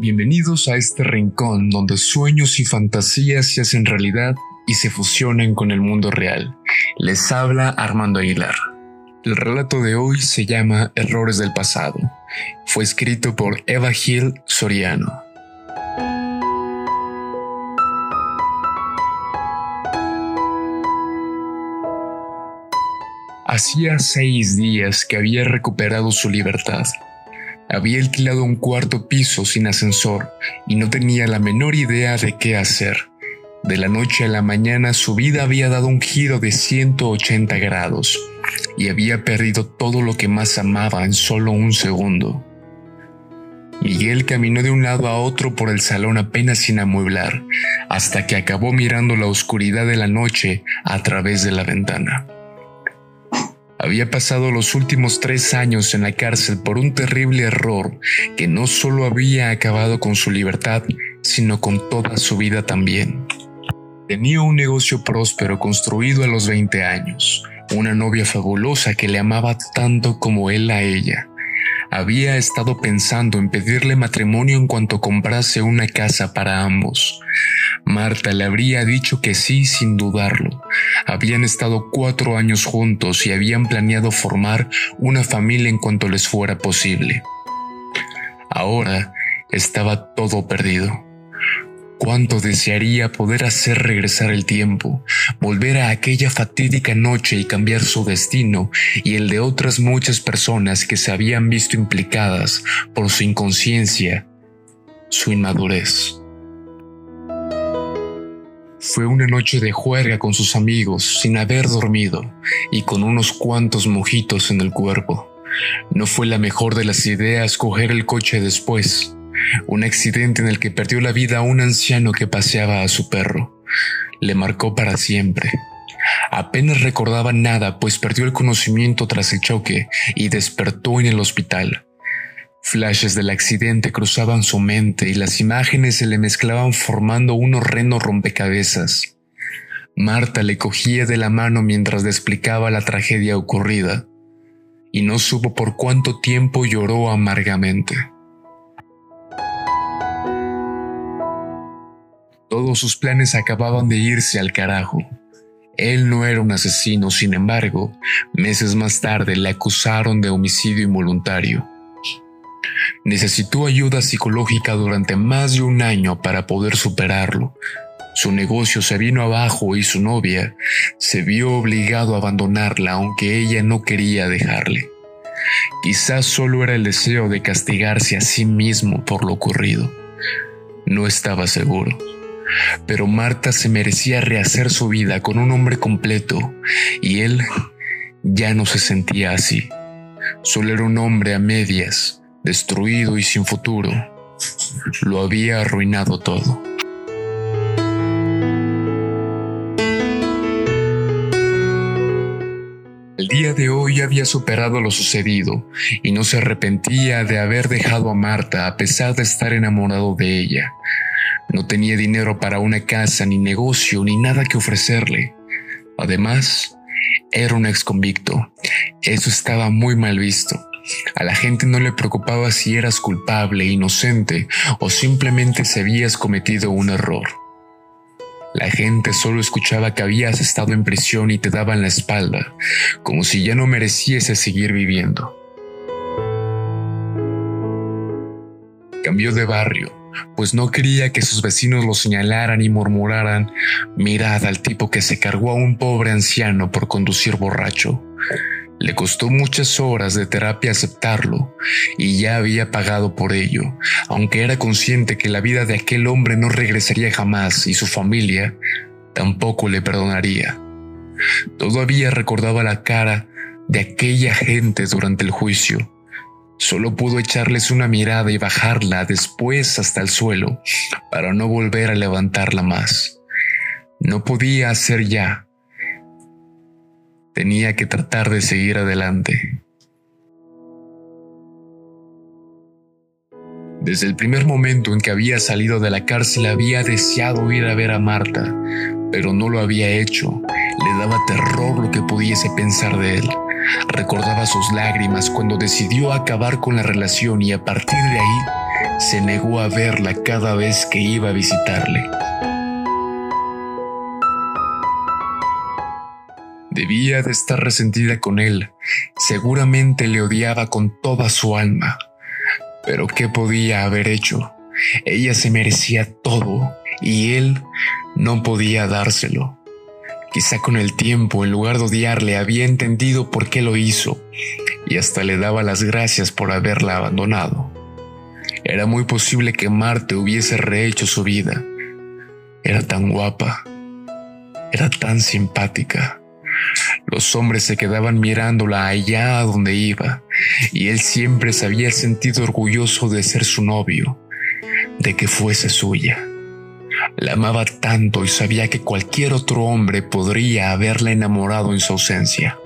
Bienvenidos a este rincón donde sueños y fantasías se hacen realidad y se fusionan con el mundo real. Les habla Armando Aguilar. El relato de hoy se llama Errores del pasado. Fue escrito por Eva Gil Soriano. Hacía seis días que había recuperado su libertad había alquilado un cuarto piso sin ascensor y no tenía la menor idea de qué hacer. De la noche a la mañana su vida había dado un giro de 180 grados y había perdido todo lo que más amaba en solo un segundo. Miguel caminó de un lado a otro por el salón apenas sin amueblar, hasta que acabó mirando la oscuridad de la noche a través de la ventana. Había pasado los últimos tres años en la cárcel por un terrible error que no solo había acabado con su libertad, sino con toda su vida también. Tenía un negocio próspero construido a los 20 años, una novia fabulosa que le amaba tanto como él a ella, había estado pensando en pedirle matrimonio en cuanto comprase una casa para ambos. Marta le habría dicho que sí sin dudarlo. Habían estado cuatro años juntos y habían planeado formar una familia en cuanto les fuera posible. Ahora estaba todo perdido. Cuánto desearía poder hacer regresar el tiempo, volver a aquella fatídica noche y cambiar su destino y el de otras muchas personas que se habían visto implicadas por su inconsciencia, su inmadurez. Fue una noche de juerga con sus amigos sin haber dormido y con unos cuantos mojitos en el cuerpo. No fue la mejor de las ideas coger el coche después un accidente en el que perdió la vida un anciano que paseaba a su perro. Le marcó para siempre. Apenas recordaba nada, pues perdió el conocimiento tras el choque y despertó en el hospital. Flashes del accidente cruzaban su mente y las imágenes se le mezclaban formando un horrendo rompecabezas. Marta le cogía de la mano mientras le explicaba la tragedia ocurrida, y no supo por cuánto tiempo lloró amargamente. Todos sus planes acababan de irse al carajo. Él no era un asesino, sin embargo, meses más tarde le acusaron de homicidio involuntario. Necesitó ayuda psicológica durante más de un año para poder superarlo. Su negocio se vino abajo y su novia se vio obligado a abandonarla aunque ella no quería dejarle. Quizás solo era el deseo de castigarse a sí mismo por lo ocurrido. No estaba seguro pero Marta se merecía rehacer su vida con un hombre completo y él ya no se sentía así. Solo era un hombre a medias, destruido y sin futuro. Lo había arruinado todo. El día de hoy había superado lo sucedido y no se arrepentía de haber dejado a Marta a pesar de estar enamorado de ella. No tenía dinero para una casa, ni negocio, ni nada que ofrecerle. Además, era un ex convicto. Eso estaba muy mal visto. A la gente no le preocupaba si eras culpable, inocente o simplemente se habías cometido un error. La gente solo escuchaba que habías estado en prisión y te daban la espalda, como si ya no mereciese seguir viviendo. Cambió de barrio, pues no quería que sus vecinos lo señalaran y murmuraran, mirad al tipo que se cargó a un pobre anciano por conducir borracho. Le costó muchas horas de terapia aceptarlo y ya había pagado por ello, aunque era consciente que la vida de aquel hombre no regresaría jamás y su familia tampoco le perdonaría. Todavía recordaba la cara de aquella gente durante el juicio Solo pudo echarles una mirada y bajarla después hasta el suelo para no volver a levantarla más. No podía hacer ya. Tenía que tratar de seguir adelante. Desde el primer momento en que había salido de la cárcel había deseado ir a ver a Marta, pero no lo había hecho. Le daba terror lo que pudiese pensar de él. Recordaba sus lágrimas cuando decidió acabar con la relación y a partir de ahí se negó a verla cada vez que iba a visitarle. Debía de estar resentida con él, seguramente le odiaba con toda su alma. Pero ¿qué podía haber hecho? Ella se merecía todo y él no podía dárselo. Quizá con el tiempo, en lugar de odiarle, había entendido por qué lo hizo y hasta le daba las gracias por haberla abandonado. Era muy posible que Marte hubiese rehecho su vida. Era tan guapa, era tan simpática. Los hombres se quedaban mirándola allá a donde iba, y él siempre se había sentido orgulloso de ser su novio, de que fuese suya. La amaba tanto y sabía que cualquier otro hombre podría haberla enamorado en su ausencia.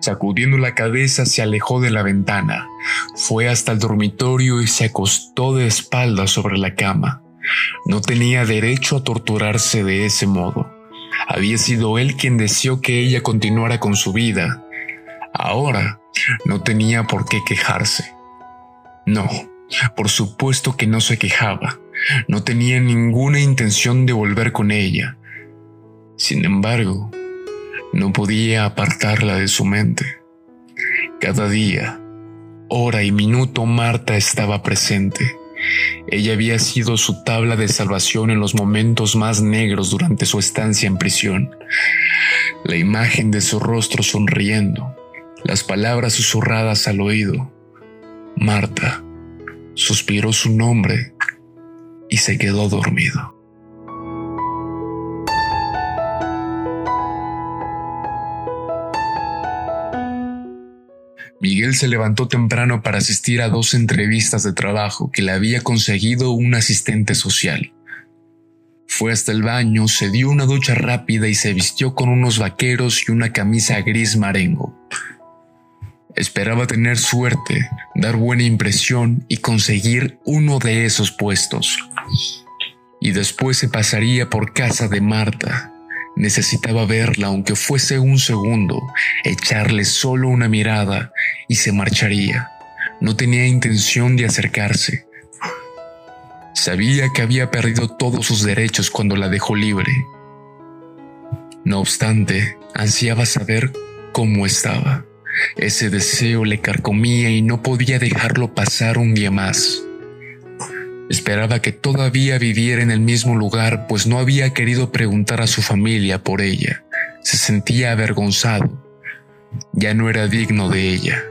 Sacudiendo la cabeza se alejó de la ventana, fue hasta el dormitorio y se acostó de espaldas sobre la cama. No tenía derecho a torturarse de ese modo. Había sido él quien deseó que ella continuara con su vida. Ahora no tenía por qué quejarse. No, por supuesto que no se quejaba. No tenía ninguna intención de volver con ella. Sin embargo, no podía apartarla de su mente. Cada día, hora y minuto Marta estaba presente. Ella había sido su tabla de salvación en los momentos más negros durante su estancia en prisión. La imagen de su rostro sonriendo, las palabras susurradas al oído. Marta suspiró su nombre y se quedó dormido. Miguel se levantó temprano para asistir a dos entrevistas de trabajo que le había conseguido un asistente social. Fue hasta el baño, se dio una ducha rápida y se vistió con unos vaqueros y una camisa gris marengo. Esperaba tener suerte, dar buena impresión y conseguir uno de esos puestos. Y después se pasaría por casa de Marta. Necesitaba verla aunque fuese un segundo, echarle solo una mirada y se marcharía. No tenía intención de acercarse. Sabía que había perdido todos sus derechos cuando la dejó libre. No obstante, ansiaba saber cómo estaba. Ese deseo le carcomía y no podía dejarlo pasar un día más. Esperaba que todavía viviera en el mismo lugar, pues no había querido preguntar a su familia por ella. Se sentía avergonzado. Ya no era digno de ella.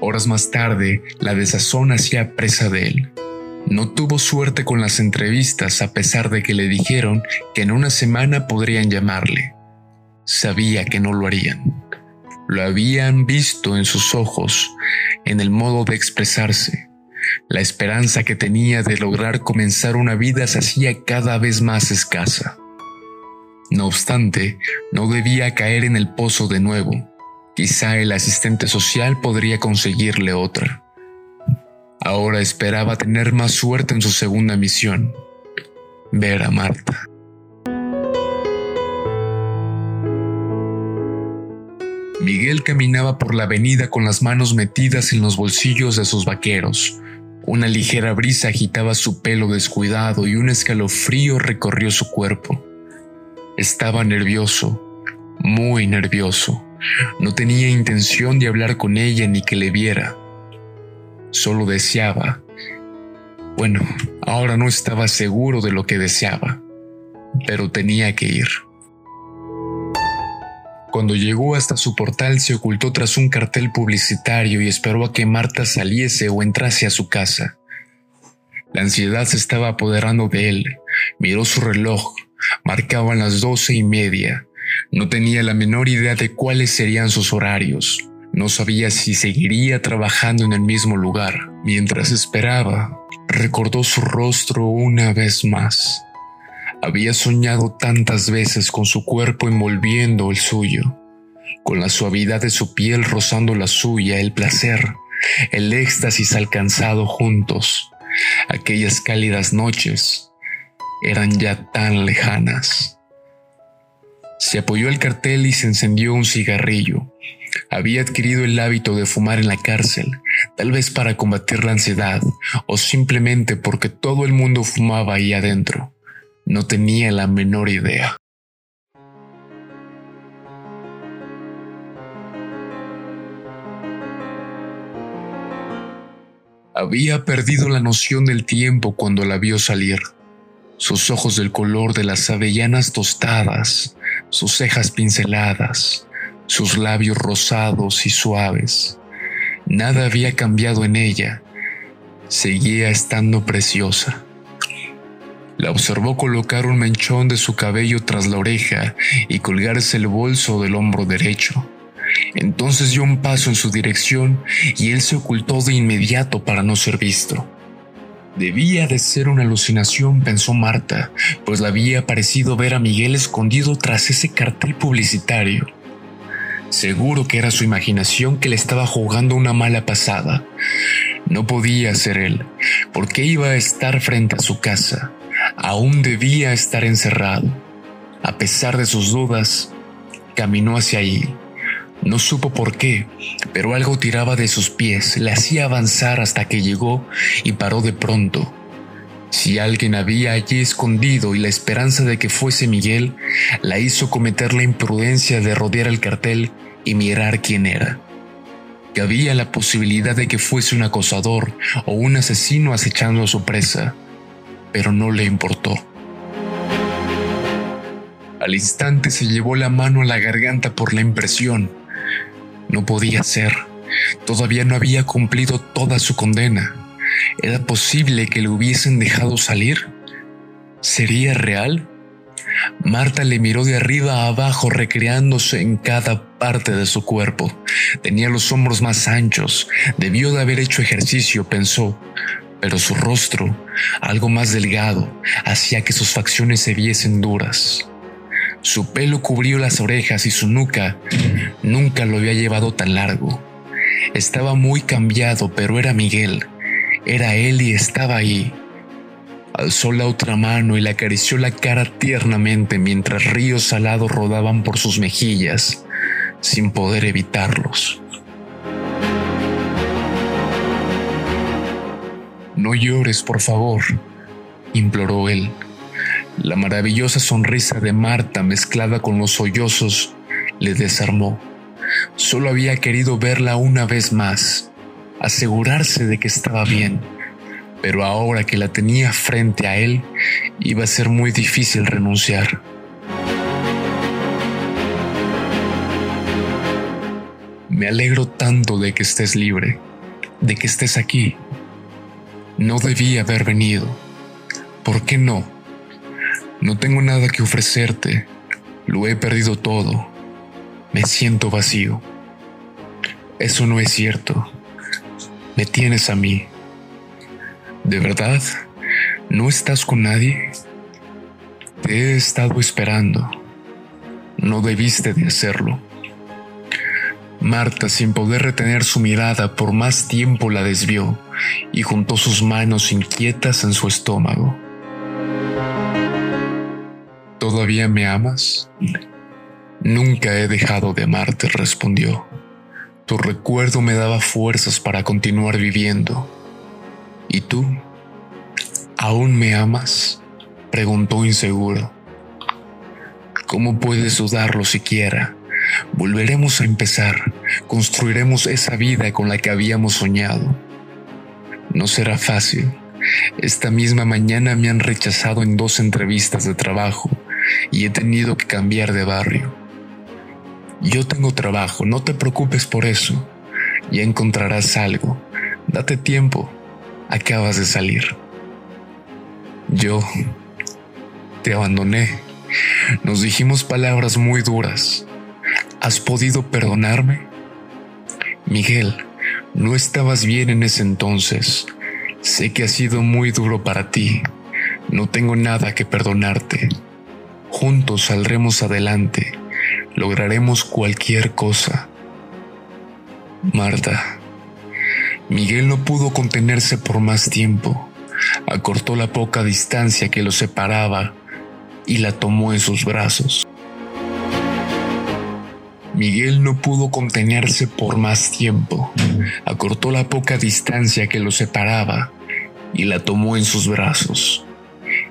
Horas más tarde, la desazón hacía presa de él. No tuvo suerte con las entrevistas a pesar de que le dijeron que en una semana podrían llamarle. Sabía que no lo harían. Lo habían visto en sus ojos, en el modo de expresarse. La esperanza que tenía de lograr comenzar una vida se hacía cada vez más escasa. No obstante, no debía caer en el pozo de nuevo. Quizá el asistente social podría conseguirle otra. Ahora esperaba tener más suerte en su segunda misión, ver a Marta. Miguel caminaba por la avenida con las manos metidas en los bolsillos de sus vaqueros. Una ligera brisa agitaba su pelo descuidado y un escalofrío recorrió su cuerpo. Estaba nervioso, muy nervioso. No tenía intención de hablar con ella ni que le viera solo deseaba. Bueno, ahora no estaba seguro de lo que deseaba, pero tenía que ir. Cuando llegó hasta su portal se ocultó tras un cartel publicitario y esperó a que Marta saliese o entrase a su casa. La ansiedad se estaba apoderando de él. Miró su reloj. Marcaban las doce y media. No tenía la menor idea de cuáles serían sus horarios. No sabía si seguiría trabajando en el mismo lugar. Mientras esperaba, recordó su rostro una vez más. Había soñado tantas veces con su cuerpo envolviendo el suyo, con la suavidad de su piel rozando la suya, el placer, el éxtasis alcanzado juntos. Aquellas cálidas noches eran ya tan lejanas. Se apoyó al cartel y se encendió un cigarrillo. Había adquirido el hábito de fumar en la cárcel, tal vez para combatir la ansiedad o simplemente porque todo el mundo fumaba ahí adentro. No tenía la menor idea. Había perdido la noción del tiempo cuando la vio salir. Sus ojos del color de las avellanas tostadas, sus cejas pinceladas, sus labios rosados y suaves. Nada había cambiado en ella. Seguía estando preciosa. La observó colocar un menchón de su cabello tras la oreja y colgarse el bolso del hombro derecho. Entonces dio un paso en su dirección y él se ocultó de inmediato para no ser visto. Debía de ser una alucinación, pensó Marta, pues la había parecido ver a Miguel escondido tras ese cartel publicitario. Seguro que era su imaginación que le estaba jugando una mala pasada. No podía ser él, porque iba a estar frente a su casa. Aún debía estar encerrado. A pesar de sus dudas, caminó hacia allí no supo por qué, pero algo tiraba de sus pies, le hacía avanzar hasta que llegó y paró de pronto. Si alguien había allí escondido y la esperanza de que fuese Miguel, la hizo cometer la imprudencia de rodear el cartel y mirar quién era. Que había la posibilidad de que fuese un acosador o un asesino acechando a su presa, pero no le importó. Al instante se llevó la mano a la garganta por la impresión no podía ser. Todavía no había cumplido toda su condena. ¿Era posible que le hubiesen dejado salir? ¿Sería real? Marta le miró de arriba a abajo recreándose en cada parte de su cuerpo. Tenía los hombros más anchos, debió de haber hecho ejercicio, pensó, pero su rostro, algo más delgado, hacía que sus facciones se viesen duras. Su pelo cubrió las orejas y su nuca nunca lo había llevado tan largo. Estaba muy cambiado, pero era Miguel. Era él y estaba ahí. Alzó la otra mano y le acarició la cara tiernamente mientras ríos salados rodaban por sus mejillas, sin poder evitarlos. No llores, por favor, imploró él. La maravillosa sonrisa de Marta mezclada con los sollozos le desarmó. Solo había querido verla una vez más, asegurarse de que estaba bien, pero ahora que la tenía frente a él, iba a ser muy difícil renunciar. Me alegro tanto de que estés libre, de que estés aquí. No debí haber venido. ¿Por qué no? No tengo nada que ofrecerte. Lo he perdido todo. Me siento vacío. Eso no es cierto. Me tienes a mí. ¿De verdad? ¿No estás con nadie? Te he estado esperando. No debiste de hacerlo. Marta, sin poder retener su mirada por más tiempo, la desvió y juntó sus manos inquietas en su estómago. ¿Todavía me amas? Nunca he dejado de amarte, respondió. Tu recuerdo me daba fuerzas para continuar viviendo. ¿Y tú? ¿Aún me amas? preguntó inseguro. ¿Cómo puedes dudarlo siquiera? Volveremos a empezar, construiremos esa vida con la que habíamos soñado. No será fácil. Esta misma mañana me han rechazado en dos entrevistas de trabajo y he tenido que cambiar de barrio. Yo tengo trabajo, no te preocupes por eso. Ya encontrarás algo. Date tiempo. Acabas de salir. Yo te abandoné. Nos dijimos palabras muy duras. ¿Has podido perdonarme? Miguel, no estabas bien en ese entonces. Sé que ha sido muy duro para ti. No tengo nada que perdonarte. Juntos saldremos adelante, lograremos cualquier cosa. Marta. Miguel no pudo contenerse por más tiempo. Acortó la poca distancia que los separaba y la tomó en sus brazos. Miguel no pudo contenerse por más tiempo. Acortó la poca distancia que lo separaba y la tomó en sus brazos.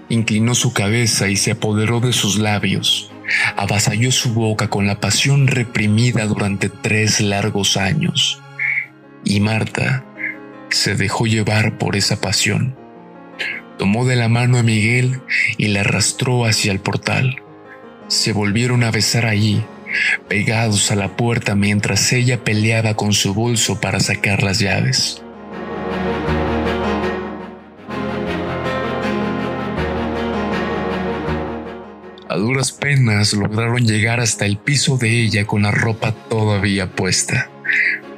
Inclinó su cabeza y se apoderó de sus labios. Avasalló su boca con la pasión reprimida durante tres largos años. Y Marta se dejó llevar por esa pasión. Tomó de la mano a Miguel y le arrastró hacia el portal. Se volvieron a besar allí, pegados a la puerta mientras ella peleaba con su bolso para sacar las llaves. A duras penas lograron llegar hasta el piso de ella con la ropa todavía puesta.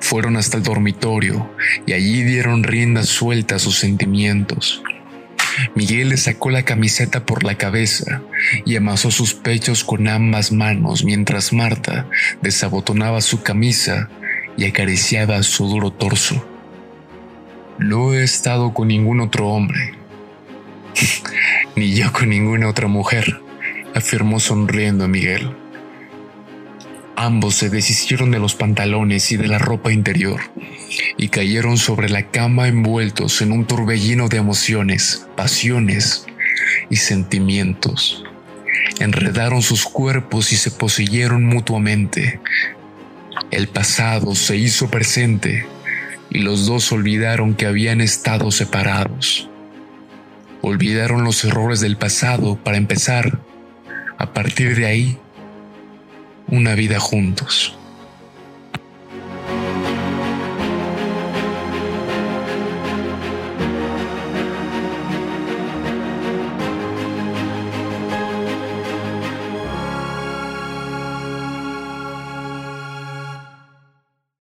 Fueron hasta el dormitorio y allí dieron rienda suelta a sus sentimientos. Miguel le sacó la camiseta por la cabeza y amasó sus pechos con ambas manos mientras Marta desabotonaba su camisa y acariciaba su duro torso. No he estado con ningún otro hombre, ni yo con ninguna otra mujer afirmó sonriendo a Miguel. Ambos se deshicieron de los pantalones y de la ropa interior y cayeron sobre la cama envueltos en un torbellino de emociones, pasiones y sentimientos. Enredaron sus cuerpos y se poseyeron mutuamente. El pasado se hizo presente y los dos olvidaron que habían estado separados. Olvidaron los errores del pasado para empezar a partir de ahí, una vida juntos.